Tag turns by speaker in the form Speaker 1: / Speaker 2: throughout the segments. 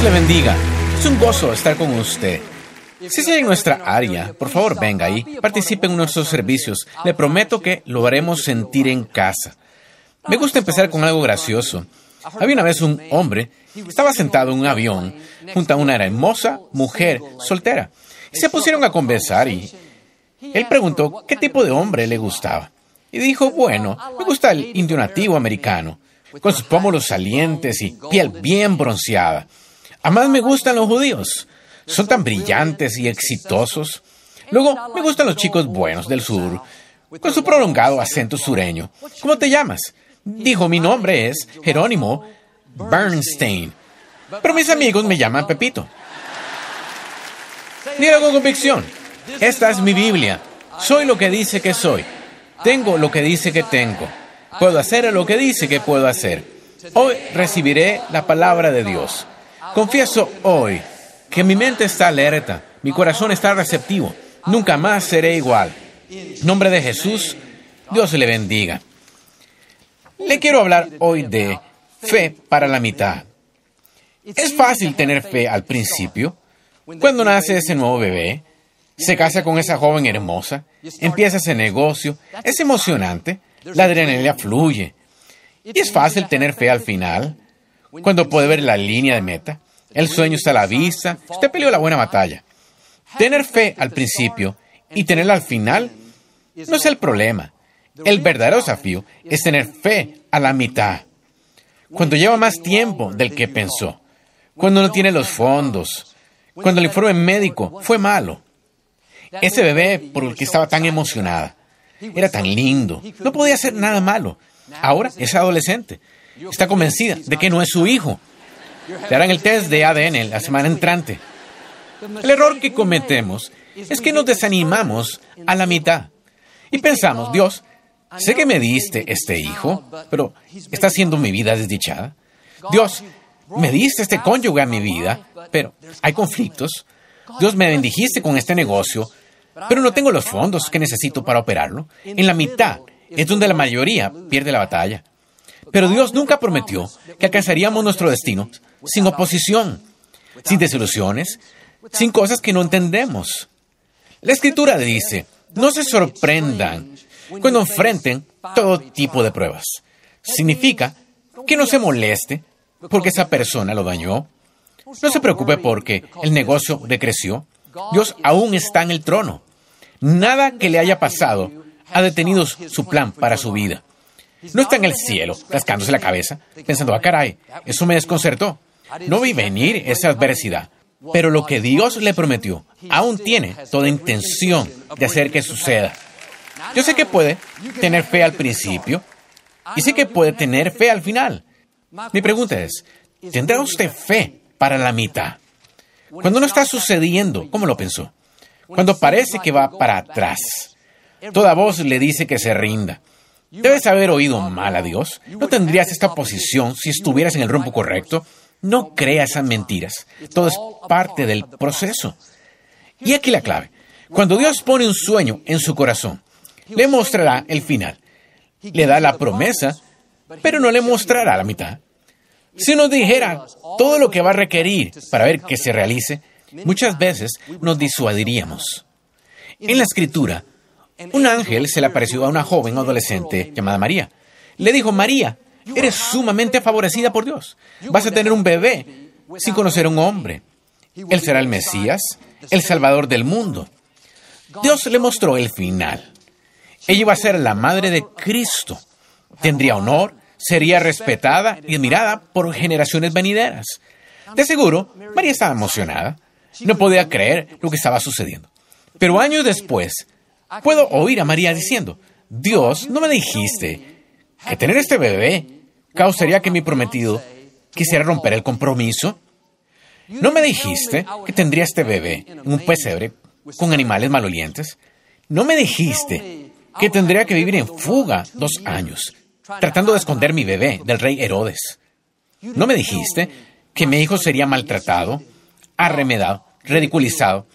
Speaker 1: Dios le bendiga. Es un gozo estar con usted. Si sigue en nuestra área, por favor venga y participe en nuestros servicios. Le prometo que lo haremos sentir en casa. Me gusta empezar con algo gracioso. Había una vez un hombre, estaba sentado en un avión junto a una hermosa mujer soltera. Y se pusieron a conversar y él preguntó qué tipo de hombre le gustaba. Y dijo, bueno, me gusta el indio nativo americano, con sus pómulos salientes y piel bien bronceada. Además me gustan los judíos. Son tan brillantes y exitosos. Luego me gustan los chicos buenos del sur, con su prolongado acento sureño. ¿Cómo te llamas? Dijo, mi nombre es Jerónimo Bernstein. Pero mis amigos me llaman Pepito. Diga con convicción. Esta es mi Biblia. Soy lo que dice que soy. Tengo lo que dice que tengo. Puedo hacer lo que dice que puedo hacer. Hoy recibiré la palabra de Dios. Confieso hoy que mi mente está alerta, mi corazón está receptivo. Nunca más seré igual. En nombre de Jesús, Dios le bendiga. Le quiero hablar hoy de fe para la mitad. Es fácil tener fe al principio. Cuando nace ese nuevo bebé, se casa con esa joven hermosa, empieza ese negocio, es emocionante, la adrenalina fluye. Y es fácil tener fe al final, cuando puede ver la línea de meta, el sueño está a la vista, usted peleó la buena batalla. Tener fe al principio y tenerla al final no es el problema. El verdadero desafío es tener fe a la mitad. Cuando lleva más tiempo del que pensó, cuando no tiene los fondos, cuando el informe médico fue malo. Ese bebé por el que estaba tan emocionada, era tan lindo, no podía hacer nada malo. Ahora es adolescente, está convencida de que no es su hijo. Le harán el test de ADN la semana entrante. El error que cometemos es que nos desanimamos a la mitad y pensamos, Dios, sé que me diste este hijo, pero está haciendo mi vida desdichada. Dios, me diste este cónyuge a mi vida, pero hay conflictos. Dios, me bendijiste con este negocio, pero no tengo los fondos que necesito para operarlo. En la mitad es donde la mayoría pierde la batalla. Pero Dios nunca prometió que alcanzaríamos nuestro destino sin oposición, sin desilusiones, sin cosas que no entendemos. La escritura dice, no se sorprendan cuando enfrenten todo tipo de pruebas. Significa que no se moleste porque esa persona lo dañó. No se preocupe porque el negocio decreció. Dios aún está en el trono. Nada que le haya pasado ha detenido su plan para su vida. No está en el cielo, rascándose la cabeza, pensando, ah, caray, eso me desconcertó. No vi venir esa adversidad. Pero lo que Dios le prometió aún tiene toda intención de hacer que suceda. Yo sé que puede tener fe al principio y sé que puede tener fe al final. Mi pregunta es, ¿tendrá usted fe para la mitad? Cuando no está sucediendo, ¿cómo lo pensó? Cuando parece que va para atrás. Toda voz le dice que se rinda. Debes haber oído mal a Dios. No tendrías esta posición si estuvieras en el rumbo correcto. No creas esas mentiras. Todo es parte del proceso. Y aquí la clave. Cuando Dios pone un sueño en su corazón, le mostrará el final. Le da la promesa, pero no le mostrará la mitad. Si nos dijera todo lo que va a requerir para ver que se realice, muchas veces nos disuadiríamos. En la escritura, un ángel se le apareció a una joven adolescente llamada María. Le dijo, María, eres sumamente favorecida por Dios. Vas a tener un bebé sin conocer a un hombre. Él será el Mesías, el Salvador del mundo. Dios le mostró el final. Ella iba a ser la madre de Cristo. Tendría honor, sería respetada y admirada por generaciones venideras. De seguro, María estaba emocionada. No podía creer lo que estaba sucediendo. Pero años después, puedo oír a María diciendo, Dios, ¿no me dijiste que tener este bebé causaría que mi prometido quisiera romper el compromiso? ¿No me dijiste que tendría este bebé en un pesebre con animales malolientes? ¿No me dijiste que tendría que vivir en fuga dos años, tratando de esconder mi bebé del rey Herodes? ¿No me dijiste que mi hijo sería maltratado, arremedado, ridiculizado?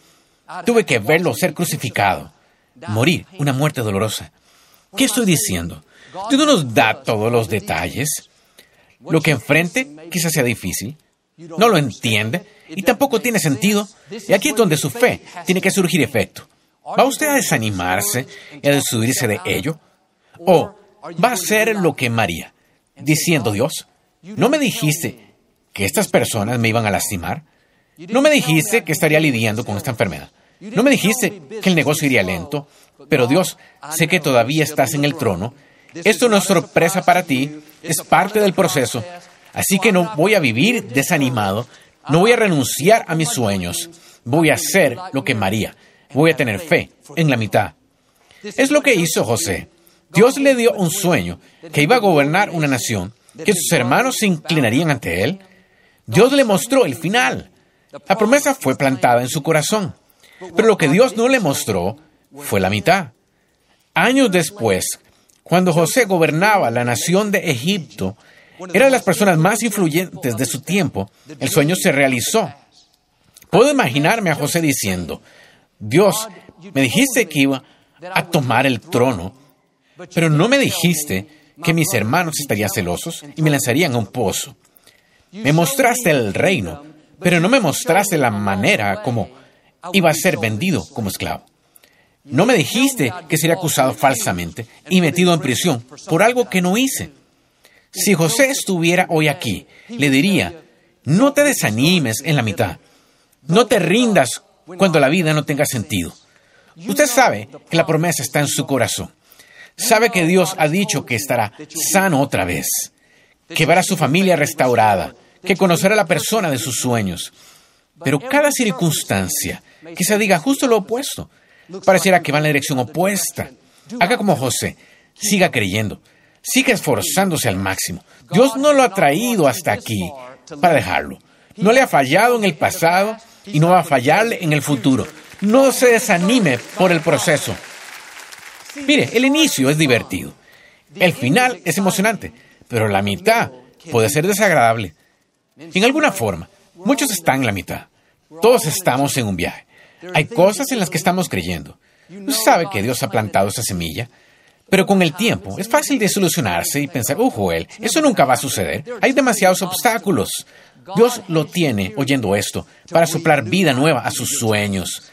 Speaker 1: Tuve que verlo ser crucificado morir una muerte dolorosa. ¿Qué estoy diciendo? Dios no nos da todos los detalles. Lo que enfrente quizás sea difícil, No lo entiende y tampoco tiene sentido. Y aquí es donde su fe tiene que surgir efecto. ¿Va usted a desanimarse y a destruirse de ello? ¿O va a hacer lo que María, diciendo Dios, ¿no me dijiste que estas personas me iban a lastimar? ¿No me dijiste que estaría lidiando con esta enfermedad? ¿No me dijiste que el negocio iría lento? Pero Dios, sé que todavía estás en el trono. Esto no es sorpresa para ti, es parte del proceso. Así que no voy a vivir desanimado, no voy a renunciar a mis sueños. Voy a hacer lo que María. Voy a tener fe en la mitad. Es lo que hizo José. Dios le dio un sueño, que iba a gobernar una nación, que sus hermanos se inclinarían ante él. Dios le mostró el final. La promesa fue plantada en su corazón. Pero lo que Dios no le mostró fue la mitad. Años después, cuando José gobernaba la nación de Egipto, era de las personas más influyentes de su tiempo, el sueño se realizó. Puedo imaginarme a José diciendo, Dios, me dijiste que iba a tomar el trono, pero no me dijiste que mis hermanos estarían celosos y me lanzarían a un pozo. Me mostraste el reino, pero no me mostraste la manera como iba a ser vendido como esclavo. No me dijiste que sería acusado falsamente y metido en prisión por algo que no hice. Si José estuviera hoy aquí, le diría, no te desanimes en la mitad, no te rindas cuando la vida no tenga sentido. Usted sabe que la promesa está en su corazón. Sabe que Dios ha dicho que estará sano otra vez, que verá su familia restaurada, que conocerá a la persona de sus sueños. Pero cada circunstancia que se diga justo lo opuesto, pareciera que va en la dirección opuesta. Haga como José, siga creyendo, siga esforzándose al máximo. Dios no lo ha traído hasta aquí para dejarlo. No le ha fallado en el pasado y no va a fallarle en el futuro. No se desanime por el proceso. Mire, el inicio es divertido. El final es emocionante, pero la mitad puede ser desagradable. En alguna forma, muchos están en la mitad. Todos estamos en un viaje. Hay cosas en las que estamos creyendo. Usted sabe que Dios ha plantado esa semilla, pero con el tiempo es fácil desilusionarse y pensar, oh Joel, eso nunca va a suceder. Hay demasiados obstáculos. Dios lo tiene oyendo esto para soplar vida nueva a sus sueños.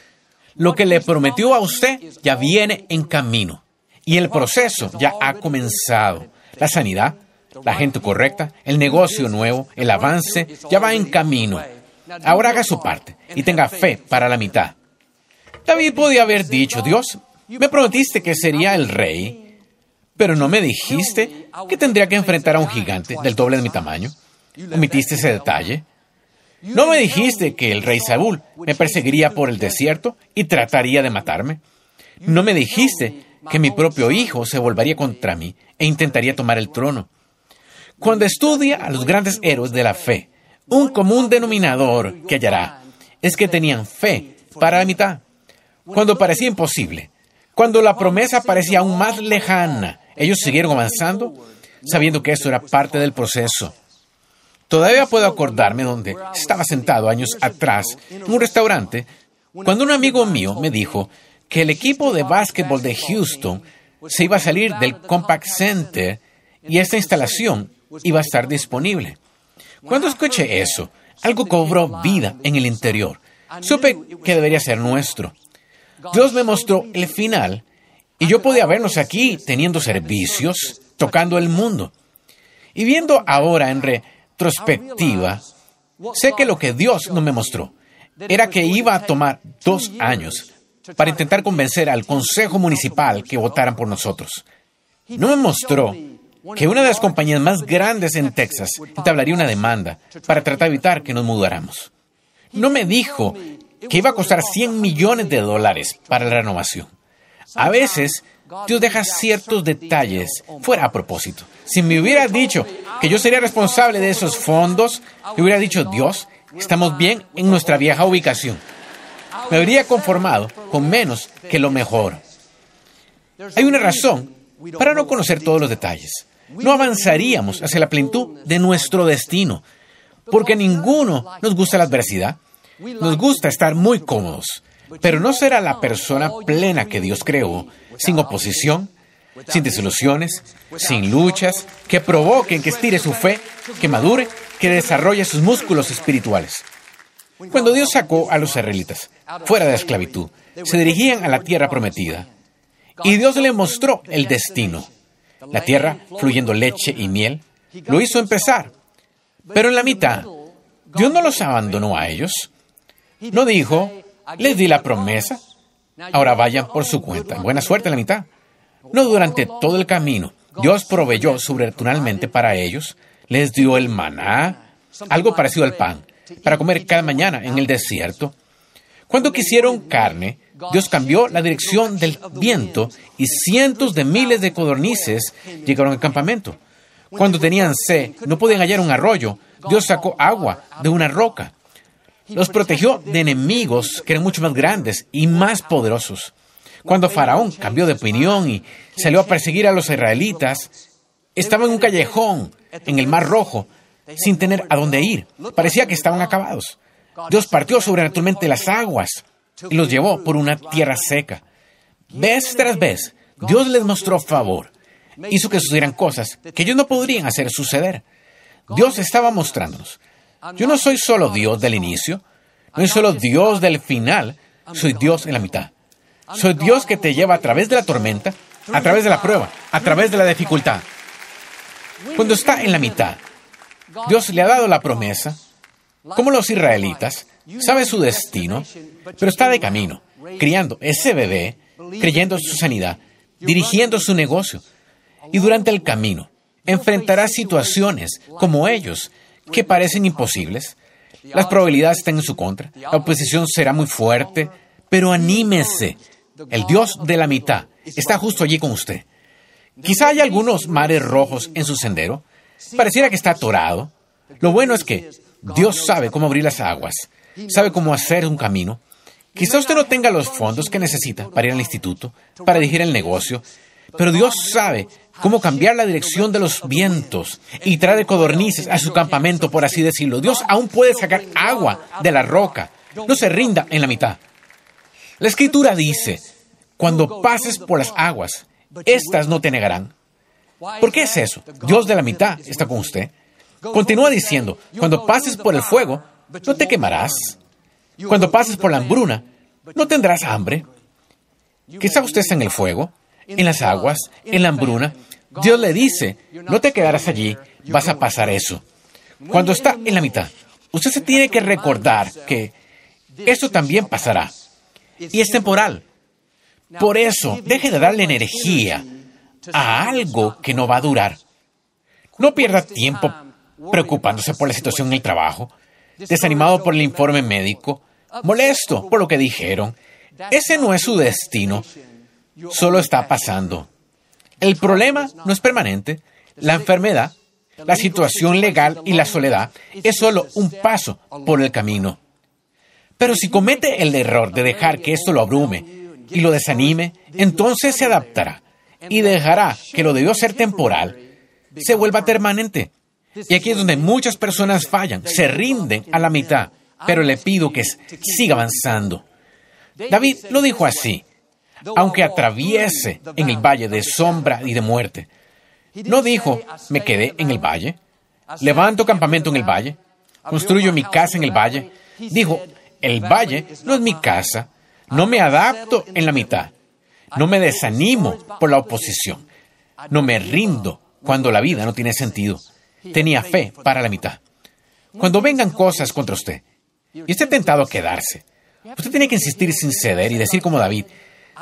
Speaker 1: Lo que le prometió a usted ya viene en camino y el proceso ya ha comenzado. La sanidad, la gente correcta, el negocio nuevo, el avance ya va en camino. Ahora haga su parte y tenga fe para la mitad. David podía haber dicho, Dios, me prometiste que sería el rey, pero no me dijiste que tendría que enfrentar a un gigante del doble de mi tamaño. ¿Omitiste ese detalle? ¿No me dijiste que el rey Saúl me perseguiría por el desierto y trataría de matarme? ¿No me dijiste que mi propio hijo se volvería contra mí e intentaría tomar el trono? Cuando estudia a los grandes héroes de la fe, un común denominador que hallará es que tenían fe para la mitad. Cuando parecía imposible, cuando la promesa parecía aún más lejana, ellos siguieron avanzando sabiendo que esto era parte del proceso. Todavía puedo acordarme donde estaba sentado años atrás en un restaurante cuando un amigo mío me dijo que el equipo de básquetbol de Houston se iba a salir del Compact Center y esta instalación iba a estar disponible. Cuando escuché eso, algo cobró vida en el interior. Supe que debería ser nuestro. Dios me mostró el final y yo podía vernos aquí teniendo servicios, tocando el mundo. Y viendo ahora en retrospectiva, sé que lo que Dios no me mostró era que iba a tomar dos años para intentar convencer al Consejo Municipal que votaran por nosotros. No me mostró que una de las compañías más grandes en Texas entablaría una demanda para tratar de evitar que nos mudáramos. No me dijo que iba a costar 100 millones de dólares para la renovación. A veces, Dios deja ciertos detalles fuera a propósito. Si me hubiera dicho que yo sería responsable de esos fondos, me hubiera dicho, Dios, estamos bien en nuestra vieja ubicación. Me habría conformado con menos que lo mejor. Hay una razón para no conocer todos los detalles. No avanzaríamos hacia la plenitud de nuestro destino, porque a ninguno nos gusta la adversidad. Nos gusta estar muy cómodos, pero no será la persona plena que Dios creó, sin oposición, sin desilusiones, sin luchas, que provoquen que estire su fe, que madure que desarrolle sus músculos espirituales. Cuando Dios sacó a los israelitas fuera de la esclavitud, se dirigían a la tierra prometida. Y Dios le mostró el destino. La tierra, fluyendo leche y miel, lo hizo empezar. Pero en la mitad, Dios no los abandonó a ellos. No dijo, les di la promesa, ahora vayan por su cuenta. Buena suerte en la mitad. No durante todo el camino. Dios proveyó sobrenaturalmente para ellos, les dio el maná, algo parecido al pan, para comer cada mañana en el desierto. Cuando quisieron carne, Dios cambió la dirección del viento y cientos de miles de codornices llegaron al campamento. Cuando tenían sed, no podían hallar un arroyo. Dios sacó agua de una roca. Los protegió de enemigos que eran mucho más grandes y más poderosos. Cuando Faraón cambió de opinión y salió a perseguir a los israelitas, estaba en un callejón en el Mar Rojo sin tener a dónde ir. Parecía que estaban acabados. Dios partió sobrenaturalmente las aguas y los llevó por una tierra seca. Vez tras vez, Dios les mostró favor. Hizo que sucedieran cosas que ellos no podrían hacer suceder. Dios estaba mostrándonos. Yo no soy solo Dios del inicio, no soy solo Dios del final, soy Dios en la mitad. Soy Dios que te lleva a través de la tormenta, a través de la prueba, a través de la dificultad. Cuando está en la mitad, Dios le ha dado la promesa, como los israelitas, sabe su destino, pero está de camino, criando ese bebé, creyendo en su sanidad, dirigiendo su negocio. Y durante el camino, enfrentará situaciones como ellos, que parecen imposibles. Las probabilidades están en su contra, la oposición será muy fuerte, pero anímese. El Dios de la mitad está justo allí con usted. Quizá haya algunos mares rojos en su sendero. Pareciera que está atorado. Lo bueno es que Dios sabe cómo abrir las aguas, sabe cómo hacer un camino. Quizá usted no tenga los fondos que necesita para ir al instituto, para dirigir el negocio, pero Dios sabe cómo cambiar la dirección de los vientos y traer codornices a su campamento, por así decirlo. Dios aún puede sacar agua de la roca. No se rinda en la mitad. La escritura dice, cuando pases por las aguas, estas no te negarán. ¿Por qué es eso? Dios de la mitad está con usted. Continúa diciendo, cuando pases por el fuego, no te quemarás. Cuando pases por la hambruna, no tendrás hambre. Quizá usted está en el fuego, en las aguas, en la hambruna. Dios le dice, no te quedarás allí, vas a pasar eso. Cuando está en la mitad, usted se tiene que recordar que esto también pasará. Y es temporal. Por eso, deje de darle energía a algo que no va a durar. No pierda tiempo preocupándose por la situación en el trabajo, desanimado por el informe médico, molesto por lo que dijeron. Ese no es su destino, solo está pasando. El problema no es permanente. La enfermedad, la situación legal y la soledad es solo un paso por el camino. Pero si comete el error de dejar que esto lo abrume y lo desanime, entonces se adaptará y dejará que lo debió ser temporal se vuelva permanente. Y aquí es donde muchas personas fallan, se rinden a la mitad, pero le pido que siga avanzando. David lo dijo así, aunque atraviese en el valle de sombra y de muerte. No dijo, me quedé en el valle, levanto campamento en el valle, construyo mi casa en el valle. Dijo, el valle no es mi casa, no me adapto en la mitad, no me desanimo por la oposición, no me rindo cuando la vida no tiene sentido. Tenía fe para la mitad. Cuando vengan cosas contra usted y esté tentado a quedarse, usted tiene que insistir sin ceder y decir como David,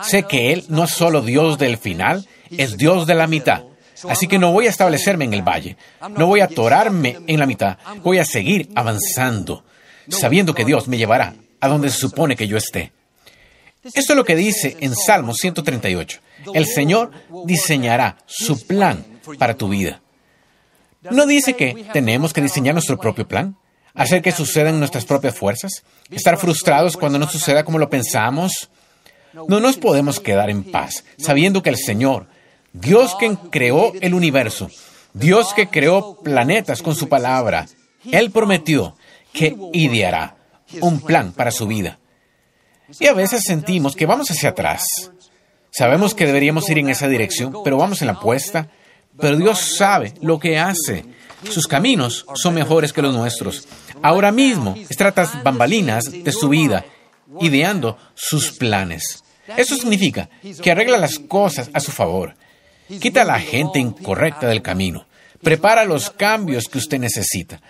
Speaker 1: sé que Él no es solo Dios del final, es Dios de la mitad. Así que no voy a establecerme en el valle, no voy a atorarme en la mitad, voy a seguir avanzando, sabiendo que Dios me llevará a donde se supone que yo esté. Esto es lo que dice en Salmo 138. El Señor diseñará su plan para tu vida. No dice que tenemos que diseñar nuestro propio plan, hacer que sucedan nuestras propias fuerzas, estar frustrados cuando no suceda como lo pensamos. No nos podemos quedar en paz sabiendo que el Señor, Dios que creó el universo, Dios que creó planetas con su palabra, Él prometió que ideará un plan para su vida. Y a veces sentimos que vamos hacia atrás. Sabemos que deberíamos ir en esa dirección, pero vamos en la apuesta. Pero Dios sabe lo que hace. Sus caminos son mejores que los nuestros. Ahora mismo está tras bambalinas de su vida, ideando sus planes. Eso significa que arregla las cosas a su favor. Quita a la gente incorrecta del camino. Prepara los cambios que usted necesita.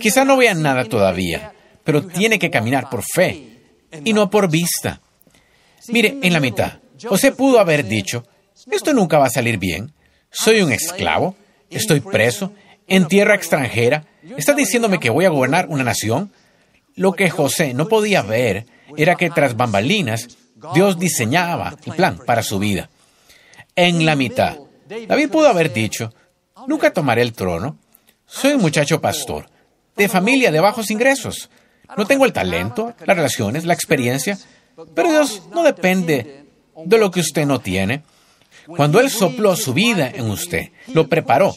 Speaker 1: Quizá no vea nada todavía, pero tiene que caminar por fe y no por vista. Mire, en la mitad, José pudo haber dicho, esto nunca va a salir bien. Soy un esclavo, estoy preso, en tierra extranjera. ¿Está diciéndome que voy a gobernar una nación? Lo que José no podía ver era que tras bambalinas Dios diseñaba el plan para su vida. En la mitad, David pudo haber dicho, nunca tomaré el trono. Soy un muchacho pastor, de familia de bajos ingresos. No tengo el talento, las relaciones, la experiencia, pero Dios no depende de lo que usted no tiene. Cuando Él sopló su vida en usted, lo preparó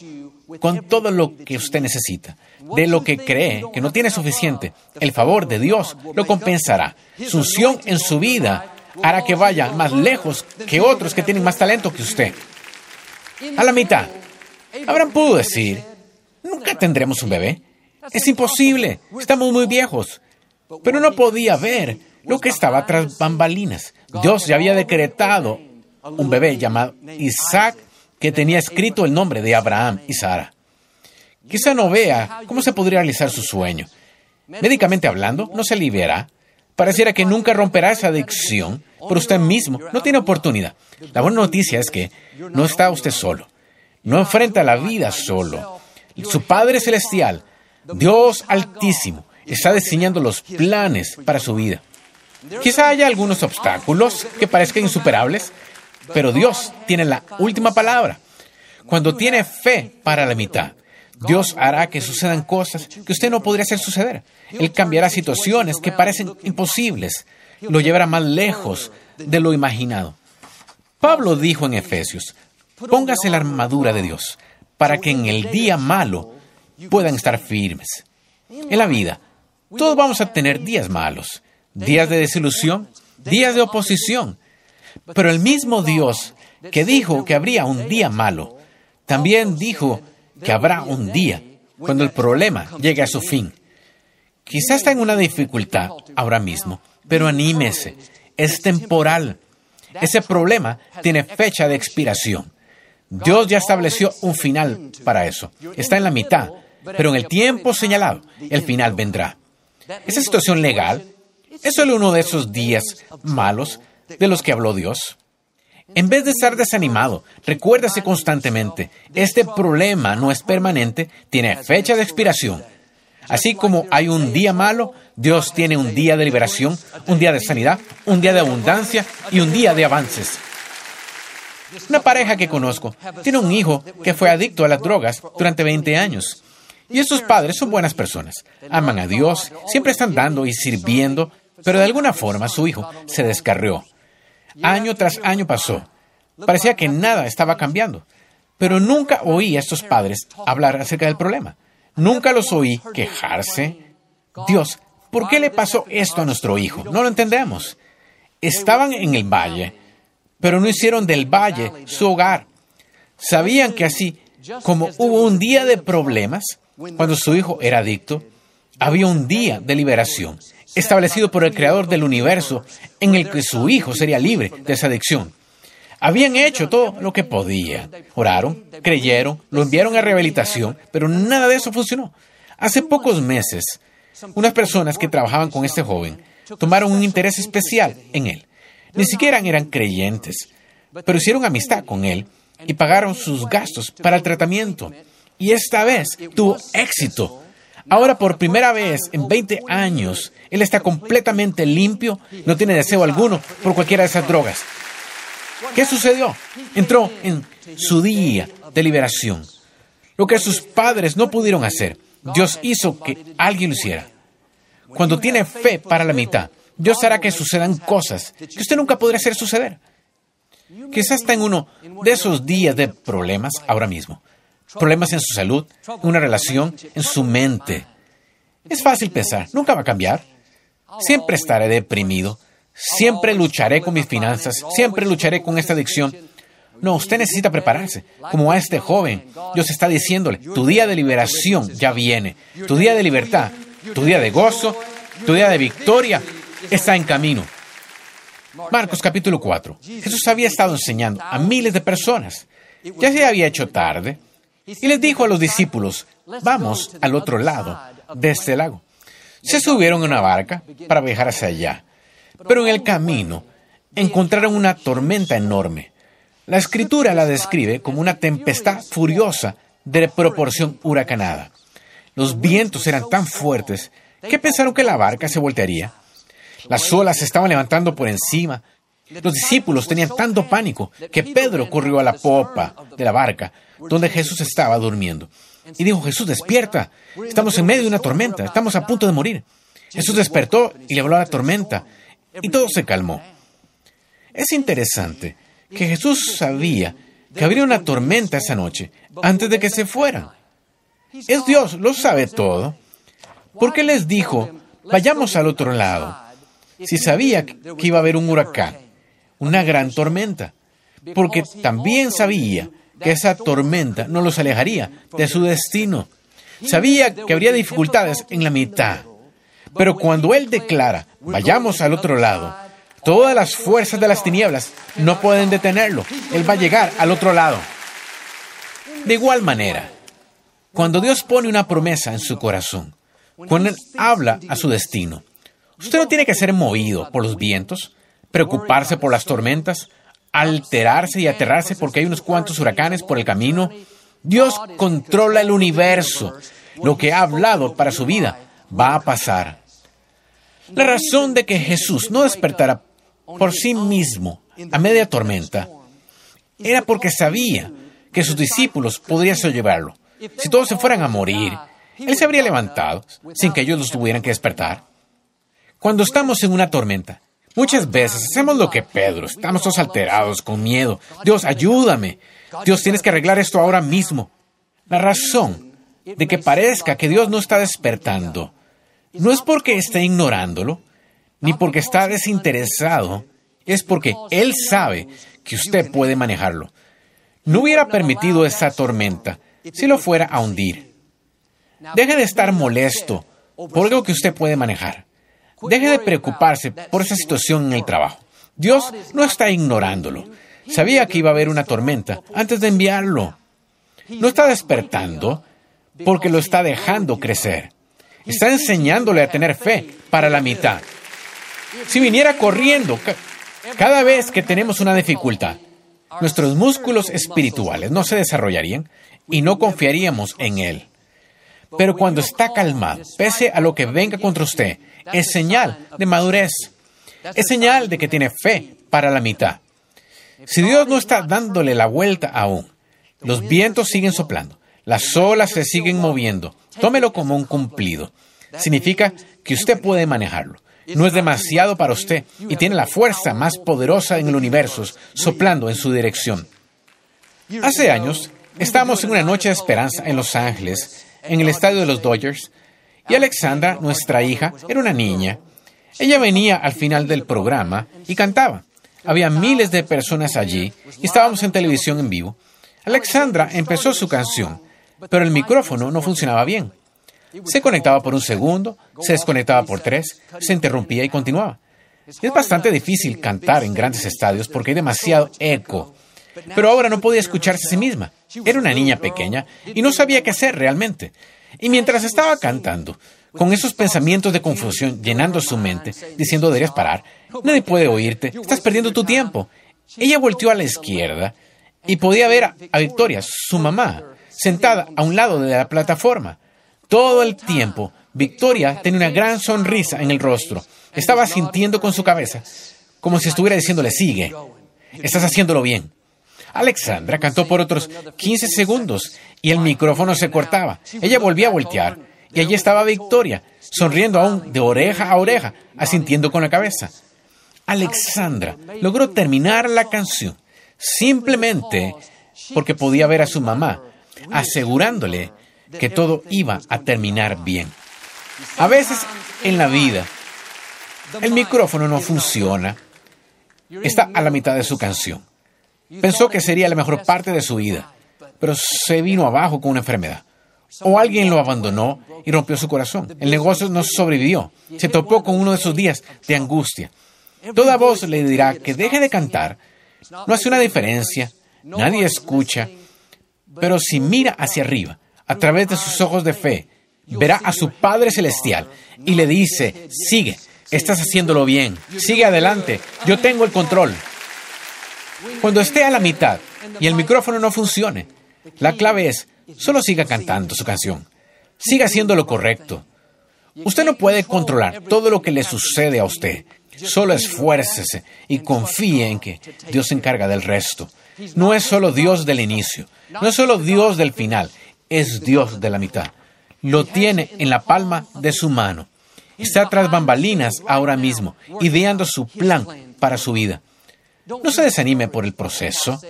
Speaker 1: con todo lo que usted necesita. De lo que cree que no tiene suficiente, el favor de Dios lo compensará. Su unción en su vida hará que vaya más lejos que otros que tienen más talento que usted. A la mitad, Abraham pudo decir, nunca tendremos un bebé. Es imposible, estamos muy viejos. Pero no podía ver lo que estaba tras bambalinas. Dios ya había decretado un bebé llamado Isaac que tenía escrito el nombre de Abraham y Sara. Quizá no vea cómo se podría realizar su sueño. Médicamente hablando, no se liberará. Pareciera que nunca romperá esa adicción, pero usted mismo no tiene oportunidad. La buena noticia es que no está usted solo. No enfrenta la vida solo. Su Padre Celestial, Dios Altísimo, está diseñando los planes para su vida. Quizá haya algunos obstáculos que parezcan insuperables, pero Dios tiene la última palabra. Cuando tiene fe para la mitad, Dios hará que sucedan cosas que usted no podría hacer suceder. Él cambiará situaciones que parecen imposibles. Lo llevará más lejos de lo imaginado. Pablo dijo en Efesios, póngase la armadura de Dios para que en el día malo puedan estar firmes. En la vida, todos vamos a tener días malos, días de desilusión, días de oposición. Pero el mismo Dios que dijo que habría un día malo, también dijo que habrá un día cuando el problema llegue a su fin. Quizás está en una dificultad ahora mismo, pero anímese, es temporal. Ese problema tiene fecha de expiración. Dios ya estableció un final para eso. Está en la mitad, pero en el tiempo señalado, el final vendrá. Esa situación legal es solo uno de esos días malos de los que habló Dios. En vez de estar desanimado, recuérdase constantemente, este problema no es permanente, tiene fecha de expiración. Así como hay un día malo, Dios tiene un día de liberación, un día de sanidad, un día de abundancia y un día de avances. Una pareja que conozco tiene un hijo que fue adicto a las drogas durante 20 años. Y estos padres son buenas personas, aman a Dios, siempre están dando y sirviendo, pero de alguna forma su hijo se descarrió. Año tras año pasó. Parecía que nada estaba cambiando, pero nunca oí a estos padres hablar acerca del problema. Nunca los oí quejarse. Dios, ¿por qué le pasó esto a nuestro hijo? No lo entendemos. Estaban en el valle, pero no hicieron del valle su hogar. Sabían que así como hubo un día de problemas, cuando su hijo era adicto, había un día de liberación establecido por el creador del universo en el que su hijo sería libre de esa adicción. Habían hecho todo lo que podían. Oraron, creyeron, lo enviaron a rehabilitación, pero nada de eso funcionó. Hace pocos meses, unas personas que trabajaban con este joven tomaron un interés especial en él. Ni siquiera eran creyentes, pero hicieron amistad con él y pagaron sus gastos para el tratamiento. Y esta vez tuvo éxito. Ahora, por primera vez en 20 años, él está completamente limpio, no tiene deseo alguno por cualquiera de esas drogas. ¿Qué sucedió? Entró en su día de liberación. Lo que sus padres no pudieron hacer, Dios hizo que alguien lo hiciera. Cuando tiene fe para la mitad, Dios hará que sucedan cosas que usted nunca podría hacer suceder. Quizás está en uno de esos días de problemas ahora mismo. Problemas en su salud, una relación, en su mente. Es fácil pensar, nunca va a cambiar. Siempre estaré deprimido. Siempre lucharé con mis finanzas. Siempre lucharé con esta adicción. No, usted necesita prepararse. Como a este joven, Dios está diciéndole, tu día de liberación ya viene. Tu día de libertad, tu día de gozo, tu día de victoria está en camino. Marcos capítulo 4. Jesús había estado enseñando a miles de personas. Ya se había hecho tarde. Y les dijo a los discípulos, vamos al otro lado de este lago. Se subieron a una barca para viajar hacia allá. Pero en el camino encontraron una tormenta enorme. La escritura la describe como una tempestad furiosa de proporción huracanada. Los vientos eran tan fuertes que pensaron que la barca se voltearía. Las olas se estaban levantando por encima. Los discípulos tenían tanto pánico que Pedro corrió a la popa de la barca donde Jesús estaba durmiendo. Y dijo, Jesús, despierta. Estamos en medio de una tormenta. Estamos a punto de morir. Jesús despertó y le habló a la tormenta. Y todo se calmó. Es interesante que Jesús sabía que habría una tormenta esa noche antes de que se fueran. Es Dios, lo sabe todo. ¿Por qué les dijo, vayamos al otro lado? Si sabía que iba a haber un huracán, una gran tormenta. Porque también sabía que esa tormenta no los alejaría de su destino. Sabía que habría dificultades en la mitad. Pero cuando Él declara, vayamos al otro lado, todas las fuerzas de las tinieblas no pueden detenerlo. Él va a llegar al otro lado. De igual manera, cuando Dios pone una promesa en su corazón, cuando Él habla a su destino, usted no tiene que ser movido por los vientos, preocuparse por las tormentas, alterarse y aterrarse porque hay unos cuantos huracanes por el camino. Dios controla el universo. Lo que ha hablado para su vida va a pasar. La razón de que Jesús no despertara por sí mismo a media tormenta era porque sabía que sus discípulos podrían llevarlo. Si todos se fueran a morir, Él se habría levantado sin que ellos los tuvieran que despertar. Cuando estamos en una tormenta, Muchas veces hacemos lo que Pedro, estamos todos alterados, con miedo. Dios, ayúdame. Dios, tienes que arreglar esto ahora mismo. La razón de que parezca que Dios no está despertando no es porque esté ignorándolo, ni porque está desinteresado, es porque Él sabe que usted puede manejarlo. No hubiera permitido esa tormenta si lo fuera a hundir. Deje de estar molesto por algo que usted puede manejar. Deje de preocuparse por esa situación en el trabajo. Dios no está ignorándolo. Sabía que iba a haber una tormenta antes de enviarlo. No está despertando porque lo está dejando crecer. Está enseñándole a tener fe para la mitad. Si viniera corriendo cada vez que tenemos una dificultad, nuestros músculos espirituales no se desarrollarían y no confiaríamos en Él. Pero cuando está calmado, pese a lo que venga contra usted, es señal de madurez. Es señal de que tiene fe para la mitad. Si Dios no está dándole la vuelta aún, los vientos siguen soplando, las olas se siguen moviendo, tómelo como un cumplido. Significa que usted puede manejarlo. No es demasiado para usted y tiene la fuerza más poderosa en el universo soplando en su dirección. Hace años, estábamos en una noche de esperanza en Los Ángeles, en el estadio de los Dodgers, y Alexandra, nuestra hija, era una niña. Ella venía al final del programa y cantaba. Había miles de personas allí y estábamos en televisión en vivo. Alexandra empezó su canción, pero el micrófono no funcionaba bien. Se conectaba por un segundo, se desconectaba por tres, se interrumpía y continuaba. Es bastante difícil cantar en grandes estadios porque hay demasiado eco. Pero ahora no podía escucharse a sí misma. Era una niña pequeña y no sabía qué hacer realmente. Y mientras estaba cantando, con esos pensamientos de confusión llenando su mente, diciendo deberías parar, nadie puede oírte, estás perdiendo tu tiempo. Ella volteó a la izquierda y podía ver a, Victoria, su mamá, sentada a un lado de la plataforma. Todo el tiempo, Victoria tenía una gran sonrisa en el rostro. Estaba sintiendo con su cabeza, como si estuviera diciéndole, sigue, estás haciéndolo bien. Alexandra cantó por otros 15 segundos y el micrófono se cortaba. Ella volvía a voltear y allí estaba Victoria, sonriendo aún de oreja a oreja, asintiendo con la cabeza. Alexandra logró terminar la canción simplemente porque podía ver a su mamá asegurándole que todo iba a terminar bien. A veces en la vida el micrófono no funciona, está a la mitad de su canción. Pensó que sería la mejor parte de su vida, pero se vino abajo con una enfermedad. O alguien lo abandonó y rompió su corazón. El negocio no sobrevivió. Se topó con uno de esos días de angustia. Toda voz le dirá que deje de cantar. No hace una diferencia. Nadie escucha. Pero si mira hacia arriba, a través de sus ojos de fe, verá a su Padre Celestial y le dice, sigue, estás haciéndolo bien, sigue adelante, yo tengo el control. Cuando esté a la mitad y el micrófono no funcione, la clave es, solo siga cantando su canción, siga haciendo lo correcto. Usted no puede controlar todo lo que le sucede a usted, solo esfuércese y confíe en que Dios se encarga del resto. No es solo Dios del inicio, no es solo Dios del final, es Dios de la mitad. Lo tiene en la palma de su mano. Está tras bambalinas ahora mismo, ideando su plan para su vida. No se desanime por el proceso.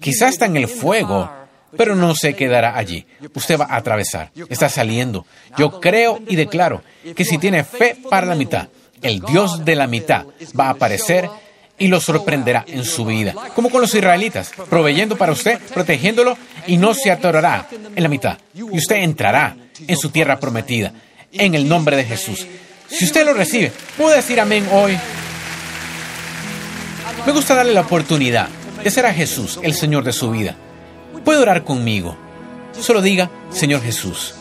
Speaker 1: Quizás está en el fuego, pero no se quedará allí. Usted va a atravesar. Está saliendo. Yo creo y declaro que si tiene fe para la mitad, el Dios de la mitad va a aparecer y lo sorprenderá en su vida, como con los israelitas, proveyendo para usted, protegiéndolo y no se atorará en la mitad. Y usted entrará en su tierra prometida, en el nombre de Jesús. Si usted lo recibe, puede decir amén hoy. Me gusta darle la oportunidad de ser a Jesús el Señor de su vida. Puede orar conmigo. Solo diga, Señor Jesús,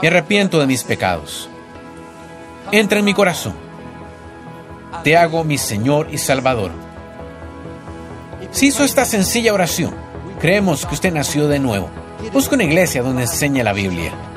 Speaker 1: me arrepiento de mis pecados. Entra en mi corazón. Te hago mi Señor y Salvador. Si hizo esta sencilla oración, creemos que usted nació de nuevo. Busca una iglesia donde enseñe la Biblia